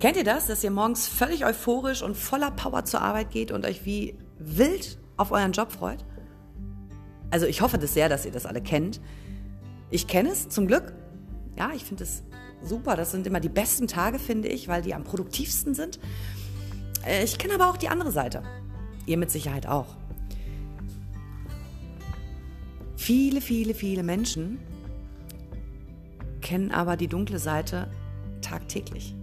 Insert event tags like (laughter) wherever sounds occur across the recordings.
Kennt ihr das, dass ihr morgens völlig euphorisch und voller Power zur Arbeit geht und euch wie wild auf euren Job freut? Also ich hoffe das sehr, dass ihr das alle kennt. Ich kenne es zum Glück. Ja, ich finde es super. Das sind immer die besten Tage, finde ich, weil die am produktivsten sind. Äh, ich kenne aber auch die andere Seite. Ihr mit Sicherheit auch. Viele, viele, viele Menschen kennen aber die dunkle Seite tagtäglich.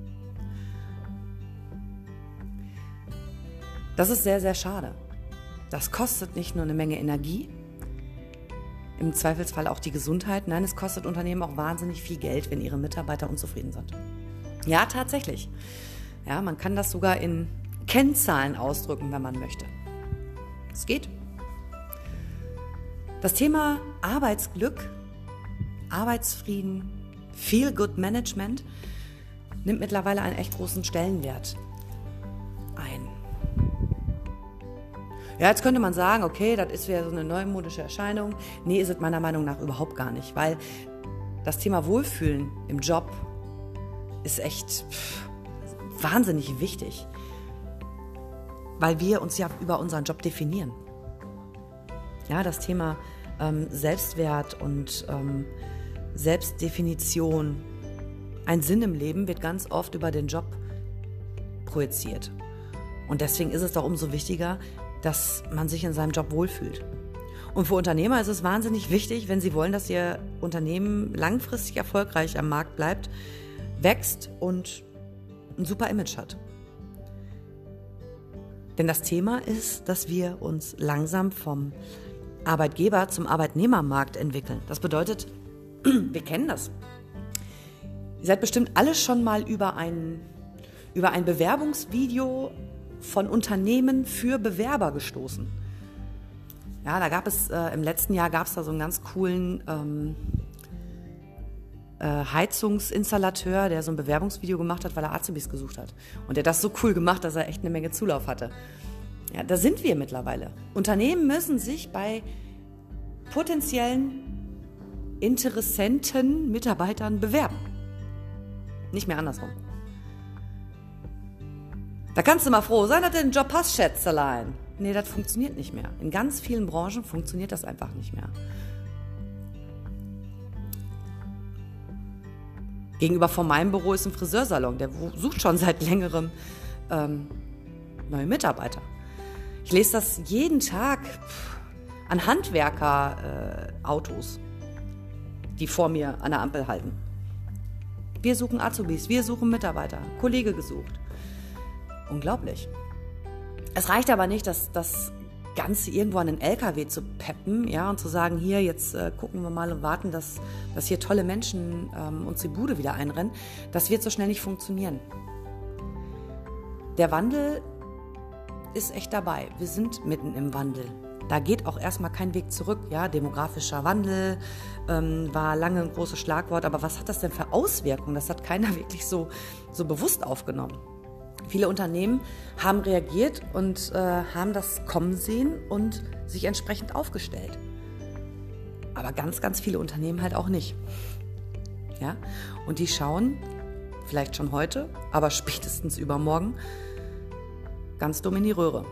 Das ist sehr, sehr schade. Das kostet nicht nur eine Menge Energie, im Zweifelsfall auch die Gesundheit. Nein, es kostet Unternehmen auch wahnsinnig viel Geld, wenn ihre Mitarbeiter unzufrieden sind. Ja, tatsächlich. Ja, man kann das sogar in Kennzahlen ausdrücken, wenn man möchte. Es geht. Das Thema Arbeitsglück, Arbeitsfrieden, Feel Good Management nimmt mittlerweile einen echt großen Stellenwert Ja, jetzt könnte man sagen, okay, das ist wieder so eine neumodische Erscheinung. Nee, ist es meiner Meinung nach überhaupt gar nicht, weil das Thema Wohlfühlen im Job ist echt wahnsinnig wichtig, weil wir uns ja über unseren Job definieren. Ja, das Thema ähm, Selbstwert und ähm, Selbstdefinition, ein Sinn im Leben wird ganz oft über den Job projiziert. Und deswegen ist es doch umso wichtiger, dass man sich in seinem Job wohlfühlt. Und für Unternehmer ist es wahnsinnig wichtig, wenn sie wollen, dass ihr Unternehmen langfristig erfolgreich am Markt bleibt, wächst und ein super Image hat. Denn das Thema ist, dass wir uns langsam vom Arbeitgeber zum Arbeitnehmermarkt entwickeln. Das bedeutet, (clears throat) wir kennen das. Ihr seid bestimmt alle schon mal über ein, über ein Bewerbungsvideo von Unternehmen für Bewerber gestoßen. Ja, da gab es äh, im letzten Jahr gab es da so einen ganz coolen ähm, äh, Heizungsinstallateur, der so ein Bewerbungsvideo gemacht hat, weil er Azubis gesucht hat. Und der das so cool gemacht, dass er echt eine Menge Zulauf hatte. Ja, da sind wir mittlerweile. Unternehmen müssen sich bei potenziellen interessenten Mitarbeitern bewerben. Nicht mehr andersrum. Da kannst du mal froh sein, dass du den Job hast, Schätzelein. Nee, das funktioniert nicht mehr. In ganz vielen Branchen funktioniert das einfach nicht mehr. Gegenüber von meinem Büro ist ein Friseursalon, der sucht schon seit längerem ähm, neue Mitarbeiter. Ich lese das jeden Tag an Handwerkerautos, äh, die vor mir an der Ampel halten. Wir suchen Azubis, wir suchen Mitarbeiter, Kollege gesucht. Unglaublich. Es reicht aber nicht, dass das Ganze irgendwo an den LKW zu peppen, ja, und zu sagen, hier, jetzt äh, gucken wir mal und warten, dass, dass hier tolle Menschen ähm, uns die Bude wieder einrennen. Das wird so schnell nicht funktionieren. Der Wandel ist echt dabei. Wir sind mitten im Wandel. Da geht auch erstmal kein Weg zurück. Ja, demografischer Wandel ähm, war lange ein großes Schlagwort, aber was hat das denn für Auswirkungen? Das hat keiner (laughs) wirklich so, so bewusst aufgenommen. Viele Unternehmen haben reagiert und äh, haben das kommen sehen und sich entsprechend aufgestellt. Aber ganz, ganz viele Unternehmen halt auch nicht. Ja? Und die schauen, vielleicht schon heute, aber (laughs) spätestens übermorgen, ganz dumm in die Röhre.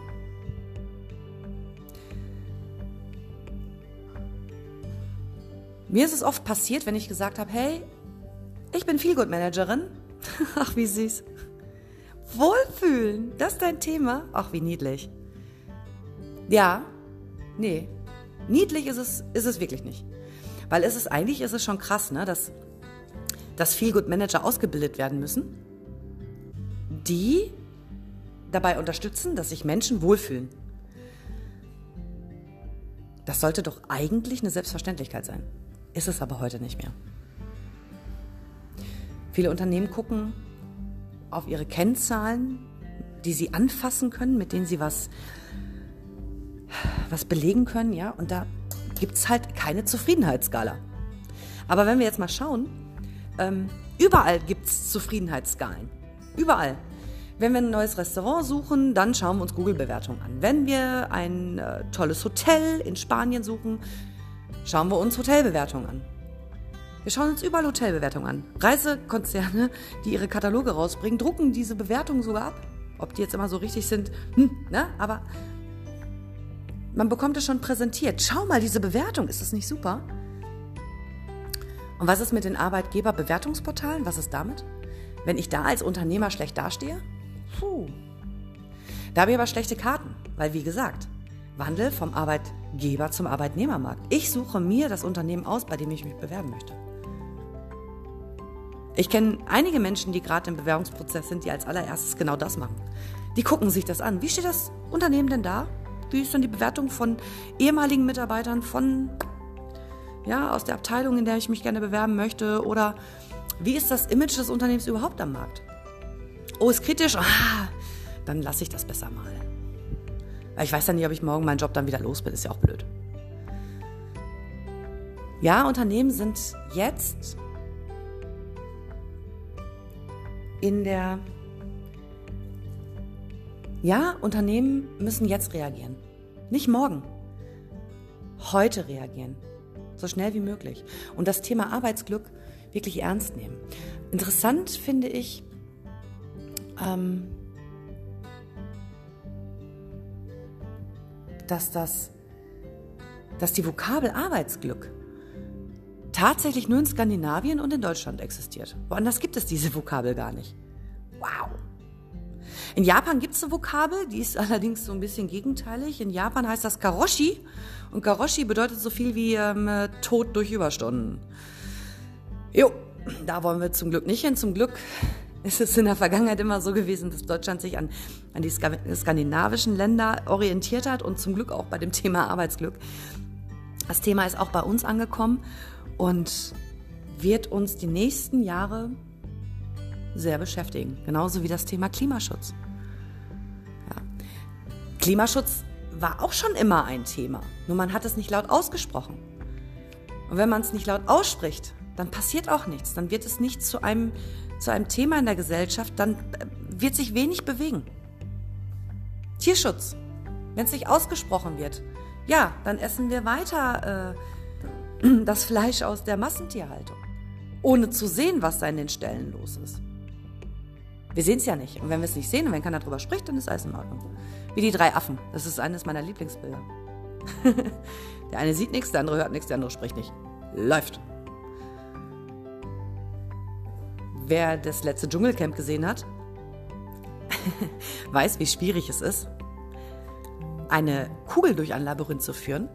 Mir ist es oft passiert, wenn ich gesagt habe, hey, ich bin Feelgood-Managerin. (laughs) Ach, wie süß. Wohlfühlen, das ist dein Thema? Ach, wie niedlich. Ja, nee, niedlich ist es, ist es wirklich nicht. Weil es ist eigentlich ist es schon krass, ne, dass, dass Feelgood Manager ausgebildet werden müssen, die dabei unterstützen, dass sich Menschen wohlfühlen. Das sollte doch eigentlich eine Selbstverständlichkeit sein. Ist es aber heute nicht mehr. Viele Unternehmen gucken auf ihre Kennzahlen, die sie anfassen können, mit denen sie was, was belegen können, ja, und da gibt es halt keine Zufriedenheitsskala. Aber wenn wir jetzt mal schauen, ähm, überall gibt es Zufriedenheitsskalen. Überall. Wenn wir ein neues Restaurant suchen, dann schauen wir uns Google-Bewertungen an. Wenn wir ein äh, tolles Hotel in Spanien suchen, schauen wir uns Hotelbewertungen an. Wir schauen uns überall Hotelbewertungen an. Reisekonzerne, die ihre Kataloge rausbringen, drucken diese Bewertungen sogar ab. Ob die jetzt immer so richtig sind, hm, ne? Aber man bekommt es schon präsentiert. Schau mal, diese Bewertung, ist das nicht super? Und was ist mit den Arbeitgeberbewertungsportalen? Was ist damit? Wenn ich da als Unternehmer schlecht dastehe? Puh. Da habe ich aber schlechte Karten, weil wie gesagt, Wandel vom Arbeitgeber zum Arbeitnehmermarkt. Ich suche mir das Unternehmen aus, bei dem ich mich bewerben möchte. Ich kenne einige Menschen, die gerade im Bewerbungsprozess sind, die als allererstes genau das machen. Die gucken sich das an. Wie steht das Unternehmen denn da? Wie ist denn die Bewertung von ehemaligen Mitarbeitern, von ja, aus der Abteilung, in der ich mich gerne bewerben möchte? Oder wie ist das Image des Unternehmens überhaupt am Markt? Oh, ist kritisch? Ah, dann lasse ich das besser mal. Weil ich weiß ja nicht, ob ich morgen meinen Job dann wieder los bin. Ist ja auch blöd. Ja, Unternehmen sind jetzt in der... Ja, Unternehmen müssen jetzt reagieren. Nicht morgen. Heute reagieren. So schnell wie möglich. Und das Thema Arbeitsglück wirklich ernst nehmen. Interessant finde ich, ähm, dass das, dass die Vokabel Arbeitsglück tatsächlich nur in Skandinavien und in Deutschland existiert. Woanders gibt es diese Vokabel gar nicht. Wow. In Japan gibt es eine Vokabel, die ist (laughs) allerdings so ein bisschen gegenteilig. In Japan heißt das Karoshi und Karoshi bedeutet so viel wie ähm, Tod durch Überstunden. Jo, da wollen wir zum Glück nicht hin. Zum Glück ist es in der Vergangenheit immer so gewesen, dass Deutschland sich an, an die skandinavischen Länder orientiert hat und zum Glück auch bei dem Thema Arbeitsglück. Das Thema ist auch bei uns angekommen und wird uns die nächsten Jahre sehr beschäftigen. Genauso wie das Thema Klimaschutz. Ja. Klimaschutz war auch schon immer ein Thema, nur man hat es nicht laut ausgesprochen. Und wenn man es nicht laut ausspricht, dann passiert auch nichts. Dann wird es nicht zu einem zu einem Thema in der Gesellschaft, dann äh, wird sich wenig bewegen. Tierschutz, wenn es nicht ausgesprochen wird, ja, dann essen wir weiter äh, (clears throat) das Fleisch aus der Massentierhaltung, ohne zu sehen, was da in den Ställen los ist. Wir sehen es ja nicht. Und wenn wir es nicht sehen und wenn keiner darüber spricht, dann ist alles in Ordnung. Wie die drei Affen. Das ist eines meiner Lieblingsbilder. (laughs) der eine sieht nichts, der andere hört nichts, der andere spricht nicht. Läuft. Wer das letzte Dschungelcamp gesehen hat, (laughs) weiß, wie schwierig es ist, eine Kugel durch ein Labyrinth zu führen,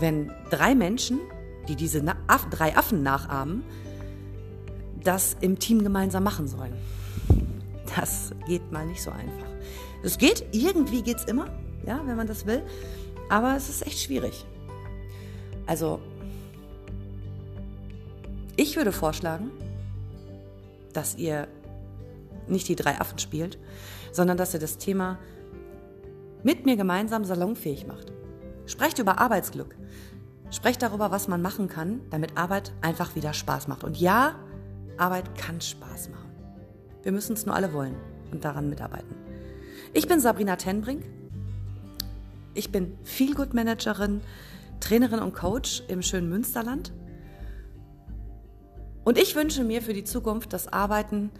wenn drei Menschen, die diese Aff drei Affen nachahmen, das im Team gemeinsam machen sollen. Das geht mal nicht so einfach. Es geht, irgendwie geht es immer, ja, wenn man das will, aber es ist echt schwierig. Also ich würde vorschlagen, dass ihr nicht die drei Affen spielt, sondern dass ihr das Thema mit mir gemeinsam salonfähig macht. Sprecht über Arbeitsglück. Sprecht darüber, was man machen kann, damit Arbeit einfach wieder Spaß macht. Und ja, Arbeit kann Spaß machen. Wir müssen es nur alle wollen und daran mitarbeiten. Ich bin Sabrina Tenbrink. Ich bin Feelgood Managerin, Trainerin und Coach im schönen Münsterland und ich wünsche mir für die Zukunft, dass Arbeiten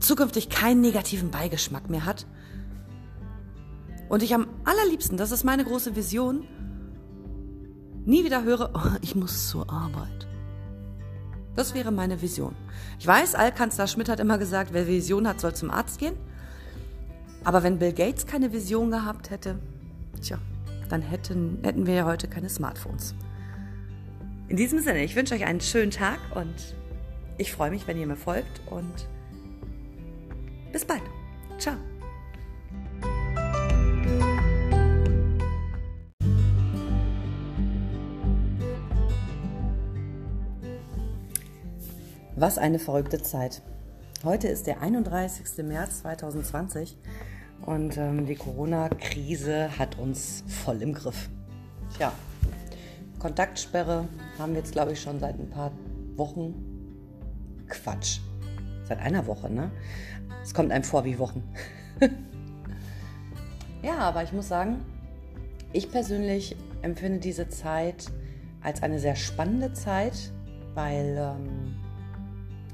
zukünftig keinen negativen Beigeschmack mehr hat. Und ich am allerliebsten, das ist meine große Vision, nie wieder höre, oh, ich muss zur Arbeit. Das wäre meine Vision. Ich weiß, Altkanzler Schmidt hat immer gesagt, wer Vision hat, soll zum Arzt gehen. Aber wenn Bill Gates keine Vision gehabt hätte, tja, dann hätten, hätten wir ja heute keine Smartphones. In diesem Sinne, ich wünsche euch einen schönen Tag und ich freue mich, wenn ihr mir folgt und bis bald. Ciao. Was eine verrückte Zeit. Heute ist der 31. März 2020 und ähm, die Corona-Krise hat uns voll im Griff. Tja, Kontaktsperre haben wir jetzt, glaube ich, schon seit ein paar Wochen. Quatsch. Seit einer Woche, ne? Es kommt einem vor wie Wochen. (laughs) ja, aber ich muss sagen, ich persönlich empfinde diese Zeit als eine sehr spannende Zeit, weil ähm,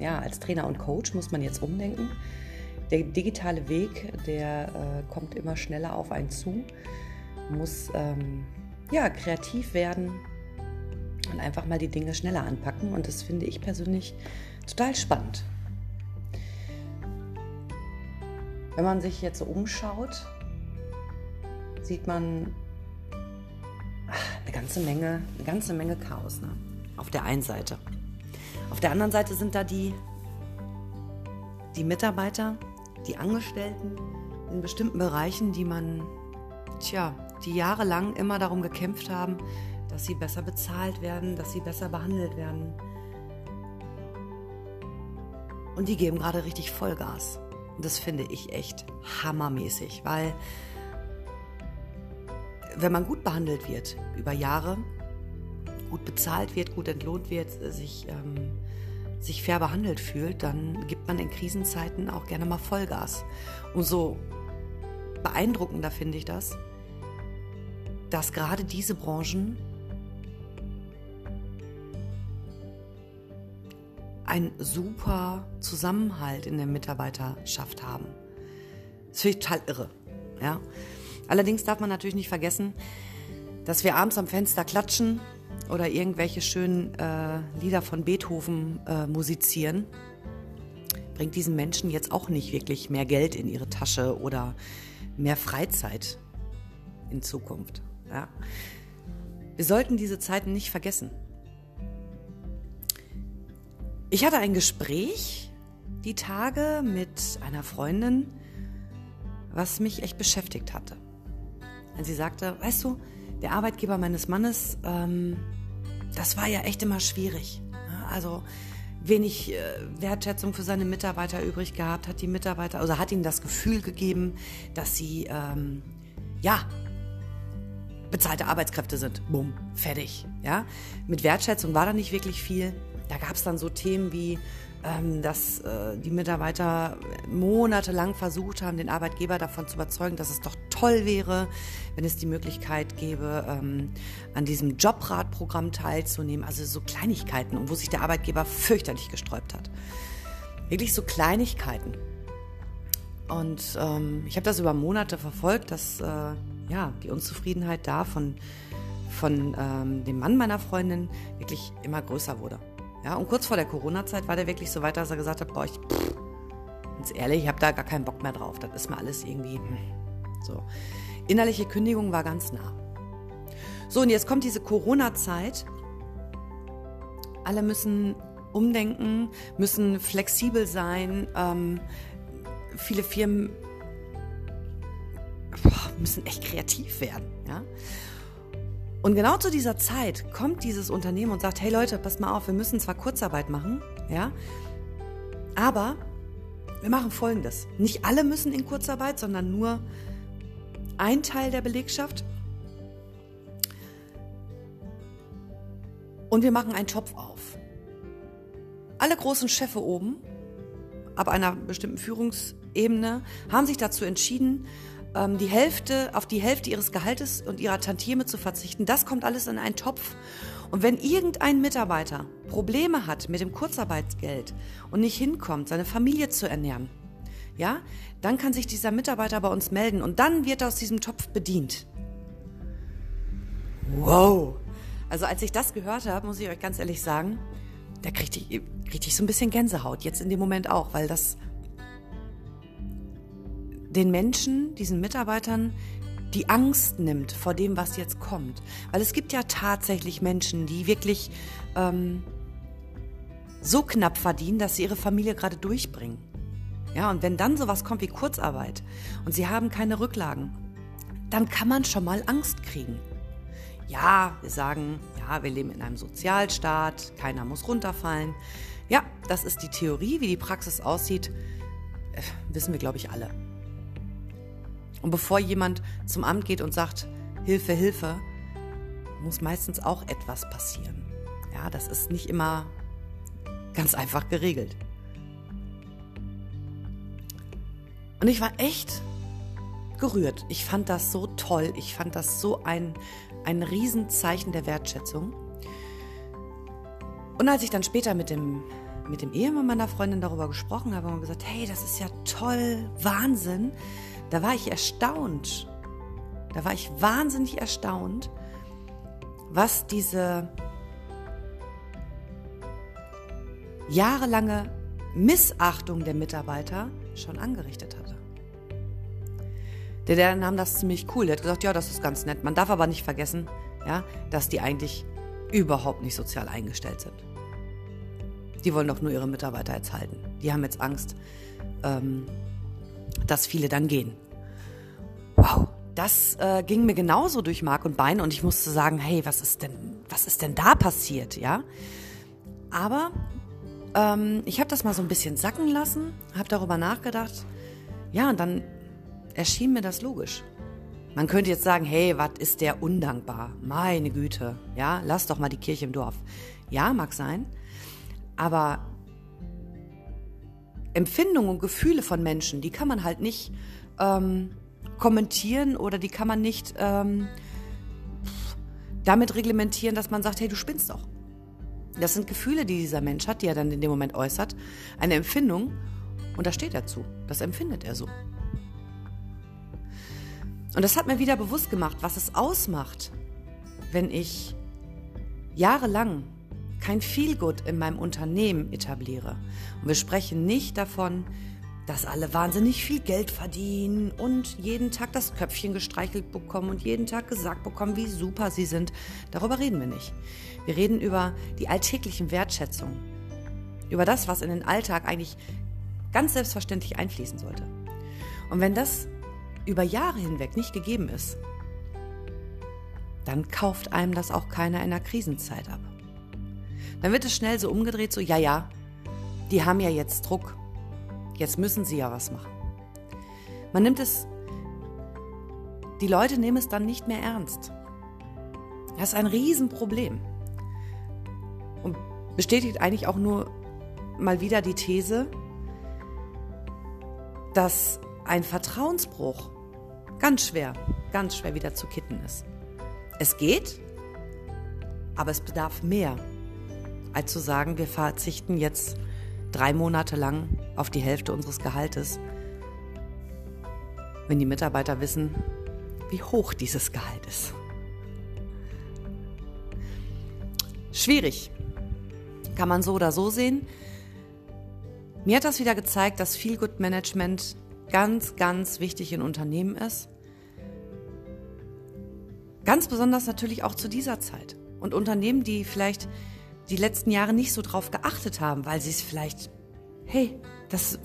ja, als Trainer und Coach muss man jetzt umdenken. Der digitale Weg, der äh, kommt immer schneller auf einen zu, muss ähm, ja, kreativ werden und einfach mal die Dinge schneller anpacken. Und das finde ich persönlich total spannend. Wenn man sich jetzt so umschaut, sieht man ach, eine ganze Menge, eine ganze Menge Chaos. Ne? Auf der einen Seite. Auf der anderen Seite sind da die, die Mitarbeiter, die Angestellten in bestimmten Bereichen, die man, tja, die jahrelang immer darum gekämpft haben, dass sie besser bezahlt werden, dass sie besser behandelt werden. Und die geben gerade richtig Vollgas. Und das finde ich echt hammermäßig, weil wenn man gut behandelt wird über Jahre, gut bezahlt wird, gut entlohnt wird, sich, ähm, sich fair behandelt fühlt, dann gibt man in Krisenzeiten auch gerne mal Vollgas. Und so beeindruckender finde ich das, dass gerade diese Branchen einen super Zusammenhalt in der Mitarbeiterschaft haben. Das finde ich total irre. Ja? Allerdings darf man natürlich nicht vergessen, dass wir abends am Fenster klatschen oder irgendwelche schönen äh, Lieder von Beethoven äh, musizieren. Bringt diesen Menschen jetzt auch nicht wirklich mehr Geld in ihre Tasche oder mehr Freizeit in Zukunft. Ja? Wir sollten diese Zeiten nicht vergessen. Ich hatte ein Gespräch die Tage mit einer Freundin, was mich echt beschäftigt hatte. Und sie sagte, weißt du, der Arbeitgeber meines Mannes, ähm, das war ja echt immer schwierig. Also wenig äh, Wertschätzung für seine Mitarbeiter übrig gehabt, hat die Mitarbeiter, also hat ihnen das Gefühl gegeben, dass sie ähm, ja bezahlte Arbeitskräfte sind. Bumm, fertig. Ja, mit Wertschätzung war da nicht wirklich viel. Da gab es dann so Themen wie dass äh, die Mitarbeiter monatelang versucht haben, den Arbeitgeber davon zu überzeugen, dass es doch toll wäre, wenn es die Möglichkeit gäbe, ähm, an diesem Jobratprogramm teilzunehmen. Also so Kleinigkeiten, wo sich der Arbeitgeber fürchterlich gesträubt hat. Wirklich so Kleinigkeiten. Und ähm, ich habe das über Monate verfolgt, dass äh, ja, die Unzufriedenheit da von, von ähm, dem Mann meiner Freundin wirklich immer größer wurde. Ja, und kurz vor der Corona-Zeit war der wirklich so weit, dass er gesagt hat, boah, ich, ganz ehrlich, ich habe da gar keinen Bock mehr drauf. Das ist mir alles irgendwie hm, so. Innerliche Kündigung war ganz nah. So, und jetzt kommt diese Corona-Zeit. Alle müssen umdenken, müssen flexibel sein. Ähm, viele Firmen boah, müssen echt kreativ werden. Ja? Und genau zu dieser Zeit kommt dieses Unternehmen und sagt, hey Leute, passt mal auf, wir müssen zwar Kurzarbeit machen, ja, aber wir machen Folgendes. Nicht alle müssen in Kurzarbeit, sondern nur ein Teil der Belegschaft. Und wir machen einen Topf auf. Alle großen Chefe oben, ab einer bestimmten Führungsebene, haben sich dazu entschieden, ähm, die Hälfte, auf die Hälfte ihres Gehaltes und ihrer Tantieme zu verzichten. Das kommt alles in einen Topf. Und wenn irgendein Mitarbeiter Probleme hat mit dem Kurzarbeitsgeld und nicht hinkommt, seine Familie zu ernähren, ja, dann kann sich dieser Mitarbeiter bei uns melden und dann wird er aus diesem Topf bedient. Wow! Also als ich das gehört habe, muss ich euch ganz ehrlich sagen, da kriegte ich, kriegte ich so ein bisschen Gänsehaut, jetzt in dem Moment auch, weil das den Menschen, diesen Mitarbeitern, die Angst nimmt vor dem, was jetzt kommt. Weil es gibt ja tatsächlich Menschen, die wirklich ähm, so knapp verdienen, dass sie ihre Familie gerade durchbringen. Ja, und wenn dann sowas kommt wie Kurzarbeit und sie haben keine Rücklagen, dann kann man schon mal Angst kriegen. Ja, wir sagen, ja, wir leben in einem Sozialstaat, keiner muss runterfallen. Ja, das ist die Theorie, wie die Praxis aussieht, äh, wissen wir, glaube ich, alle. Und bevor jemand zum Amt geht und sagt, Hilfe, Hilfe, muss meistens auch etwas passieren. Ja, das ist nicht immer ganz einfach geregelt. Und ich war echt gerührt. Ich fand das so toll. Ich fand das so ein ein Riesenzeichen der Wertschätzung. Und als ich dann später mit dem, mit dem Ehemann meiner Freundin darüber gesprochen habe und gesagt, hey, das ist ja toll, Wahnsinn, da war ich erstaunt. Da war ich wahnsinnig erstaunt, was diese jahrelange Missachtung der Mitarbeiter schon angerichtet hatte. Der, der nahm das ziemlich cool. Der hat gesagt, ja, das ist ganz nett. Man darf aber nicht vergessen, ja, dass die eigentlich überhaupt nicht sozial eingestellt sind. Die wollen doch nur ihre Mitarbeiter jetzt halten. Die haben jetzt Angst, ähm, dass viele dann gehen. Wow, das äh, ging mir genauso durch Mark und Bein und ich musste sagen, hey, was ist denn, was ist denn da passiert, ja? Aber ähm, ich habe das mal so ein bisschen sacken lassen, habe darüber nachgedacht. Ja, und dann erschien mir das logisch. Man könnte jetzt sagen, hey, was ist der undankbar? Meine Güte, ja, lass doch mal die Kirche im Dorf. Ja, mag sein, aber Empfindungen und Gefühle von Menschen, die kann man halt nicht ähm, kommentieren oder die kann man nicht ähm, damit reglementieren, dass man sagt, hey, du spinnst doch. Das sind Gefühle, die dieser Mensch hat, die er dann in dem Moment äußert, eine Empfindung und da steht er zu. Das empfindet er so. Und das hat mir wieder bewusst gemacht, was es ausmacht, wenn ich jahrelang kein Feelgood in meinem Unternehmen etabliere. Und wir sprechen nicht davon, dass alle wahnsinnig viel Geld verdienen und jeden Tag das Köpfchen gestreichelt bekommen und jeden Tag gesagt bekommen, wie super sie sind. Darüber reden wir nicht. Wir reden über die alltäglichen Wertschätzungen. Über das, was in den Alltag eigentlich ganz selbstverständlich einfließen sollte. Und wenn das über Jahre hinweg nicht gegeben ist, dann kauft einem das auch keiner in der Krisenzeit ab. Dann wird es schnell so umgedreht, so, ja, ja, die haben ja jetzt Druck. Jetzt müssen sie ja was machen. Man nimmt es, die Leute nehmen es dann nicht mehr ernst. Das ist ein Riesenproblem. Und bestätigt eigentlich auch nur mal wieder die These, dass ein Vertrauensbruch ganz schwer, ganz schwer wieder zu kitten ist. Es geht, aber es bedarf mehr, als zu sagen, wir verzichten jetzt drei Monate lang auf die Hälfte unseres Gehaltes, wenn die Mitarbeiter wissen, wie hoch dieses Gehalt ist. Schwierig. Kann man so oder so sehen. Mir hat das wieder gezeigt, dass Feel Good Management ganz, ganz wichtig in Unternehmen ist. Ganz besonders natürlich auch zu dieser Zeit. Und Unternehmen, die vielleicht die letzten Jahre nicht so drauf geachtet haben, weil sie es vielleicht, hey, das,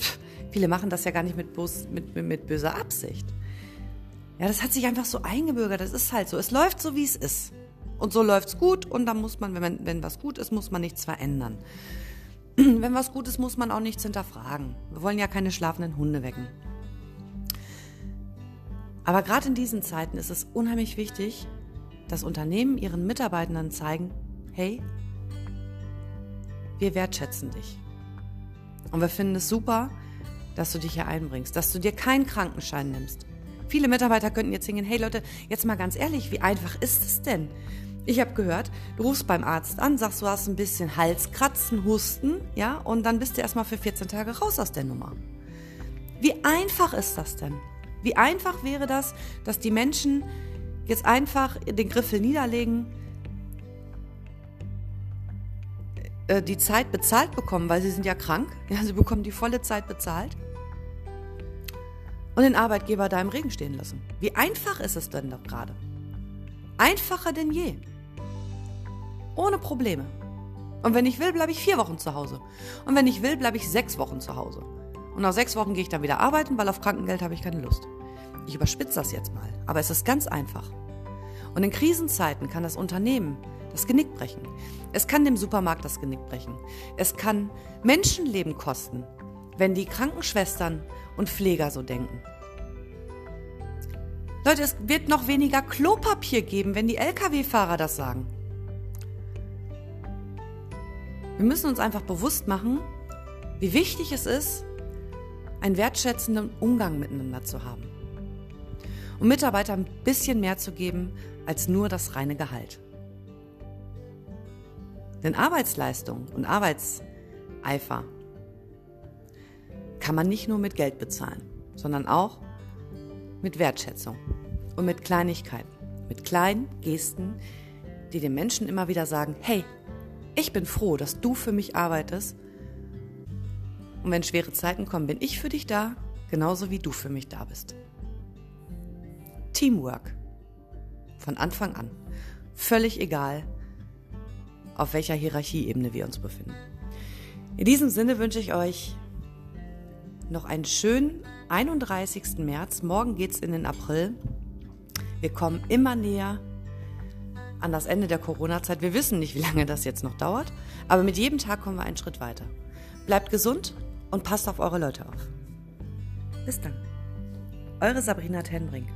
viele machen das ja gar nicht mit, mit, mit, mit böser Absicht. Ja, das hat sich einfach so eingebürgert. Das ist halt so. Es läuft so, wie es ist. Und so läuft's gut. Und dann muss man, wenn, wenn was gut ist, muss man nichts verändern. (clears throat) Wenn was gut ist, muss man auch nichts hinterfragen. Wir wollen ja keine schlafenden Hunde wecken. Aber gerade in diesen Zeiten ist es unheimlich wichtig, dass Unternehmen ihren Mitarbeitenden zeigen, hey, wir wertschätzen dich. Und wir finden es super, dass du dich hier einbringst, dass du dir keinen Krankenschein nimmst. Viele Mitarbeiter könnten jetzt singen, hey Leute, jetzt mal ganz ehrlich, wie einfach ist es denn? Ich habe gehört, du rufst beim Arzt an, sagst, du hast ein bisschen Halskratzen, Husten, ja, und dann bist du erstmal für 14 Tage raus aus der Nummer. Wie einfach ist das denn? Wie einfach wäre das, dass die Menschen jetzt einfach den Griffel niederlegen, äh, die Zeit bezahlt bekommen, weil sie sind ja krank. (laughs) Ja, sie bekommen die volle Zeit bezahlt. Und den Arbeitgeber da im Regen stehen lassen. Wie einfach ist es denn doch gerade? Einfacher denn je. Ohne Probleme. Und wenn ich will, bleibe ich vier Wochen zu Hause. Und wenn ich will, bleibe ich sechs Wochen zu Hause. Und nach sechs Wochen gehe ich dann wieder arbeiten, weil auf Krankengeld habe ich keine Lust. Ich überspitze das jetzt mal, aber es ist ganz einfach. Und in Krisenzeiten kann das Unternehmen das Genick brechen. Es kann dem Supermarkt das Genick brechen. Es kann Menschenleben kosten, wenn die Krankenschwestern und Pfleger so denken. Leute, es wird noch weniger Klopapier geben, wenn die Lkw-Fahrer das sagen. Wir müssen uns einfach bewusst machen, wie wichtig es ist, einen wertschätzenden Umgang miteinander zu haben. Um Mitarbeitern ein bisschen mehr zu geben als nur das reine Gehalt. Denn Arbeitsleistung und Arbeitseifer kann man nicht nur mit Geld bezahlen, sondern auch mit Wertschätzung und mit Kleinigkeiten, mit kleinen Gesten, die den Menschen immer wieder sagen, hey, ich bin froh, dass du für mich arbeitest. Und wenn schwere Zeiten kommen, bin ich für dich da, genauso wie du für mich da bist. Teamwork. Von Anfang an. Völlig egal, auf welcher Hierarchieebene wir uns befinden. In diesem Sinne wünsche ich euch noch einen schönen 31. März. Morgen geht es in den April. Wir kommen immer näher an das Ende der Corona-Zeit. Wir wissen nicht, wie lange das jetzt noch dauert, aber mit jedem Tag kommen wir einen Schritt weiter. Bleibt gesund und passt auf eure Leute auf. Bis dann. Eure Sabrina Tenbrink.